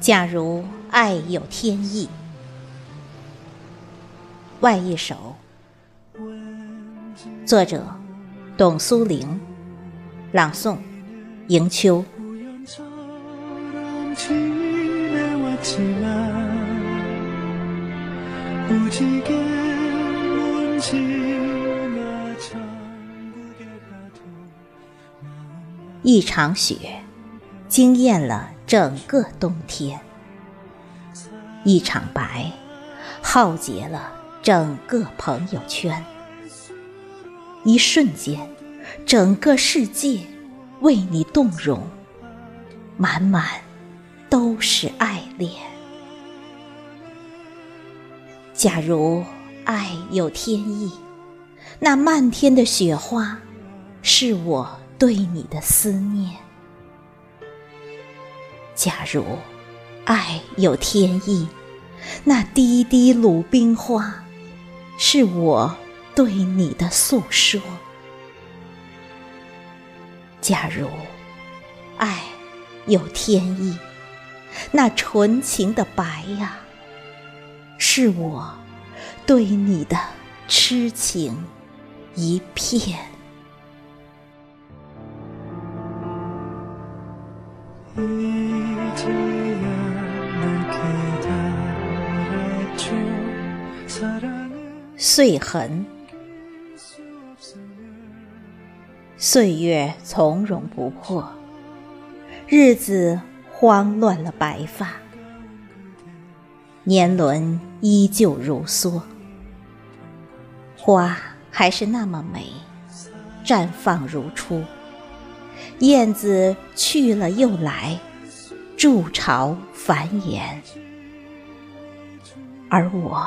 假如爱有天意，外一首，作者董苏玲，朗诵迎秋。一场雪，惊艳了整个冬天；一场白，浩劫了整个朋友圈。一瞬间，整个世界为你动容，满满都是爱恋。假如爱有天意，那漫天的雪花，是我。对你的思念。假如爱有天意，那滴滴鲁冰花，是我对你的诉说。假如爱有天意，那纯情的白呀，是我对你的痴情一片。岁痕，岁月从容不迫，日子慌乱了白发，年轮依旧如梭，花还是那么美，绽放如初。燕子去了又来，筑巢繁衍，而我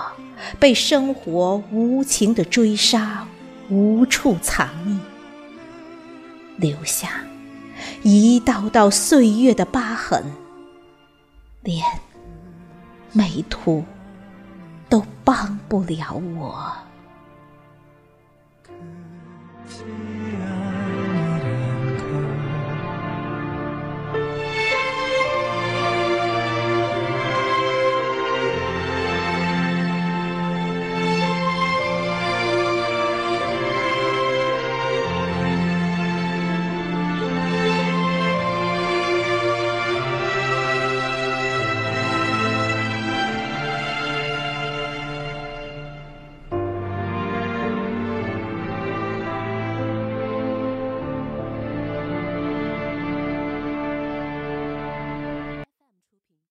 被生活无情的追杀，无处藏匿，留下一道道岁月的疤痕，连美图都帮不了我。